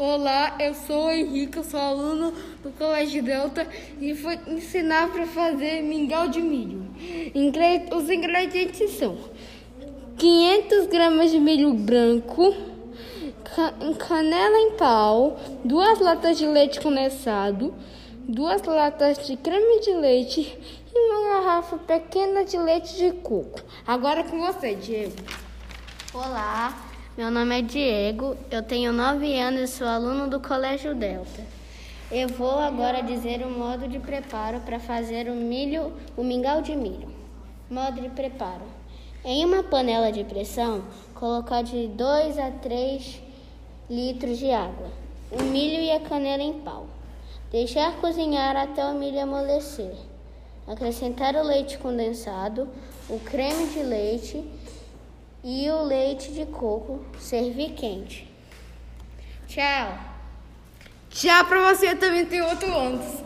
Olá, eu sou o Henrique, eu sou aluno do Colégio Delta e vou ensinar para fazer mingau de milho. Os ingredientes são 500 gramas de milho branco, canela em pau, duas latas de leite condensado, duas latas de creme de leite e uma garrafa pequena de leite de coco. Agora com você, Diego. Olá, meu nome é Diego, eu tenho 9 anos e sou aluno do Colégio Delta. Eu vou agora dizer o modo de preparo para fazer o milho, o mingau de milho. Modo de preparo. Em uma panela de pressão, colocar de 2 a 3 litros de água, o milho e a canela em pau. Deixar cozinhar até o milho amolecer. Acrescentar o leite condensado, o creme de leite e o leite de coco servir quente. Tchau. Tchau para você também tem outro antes.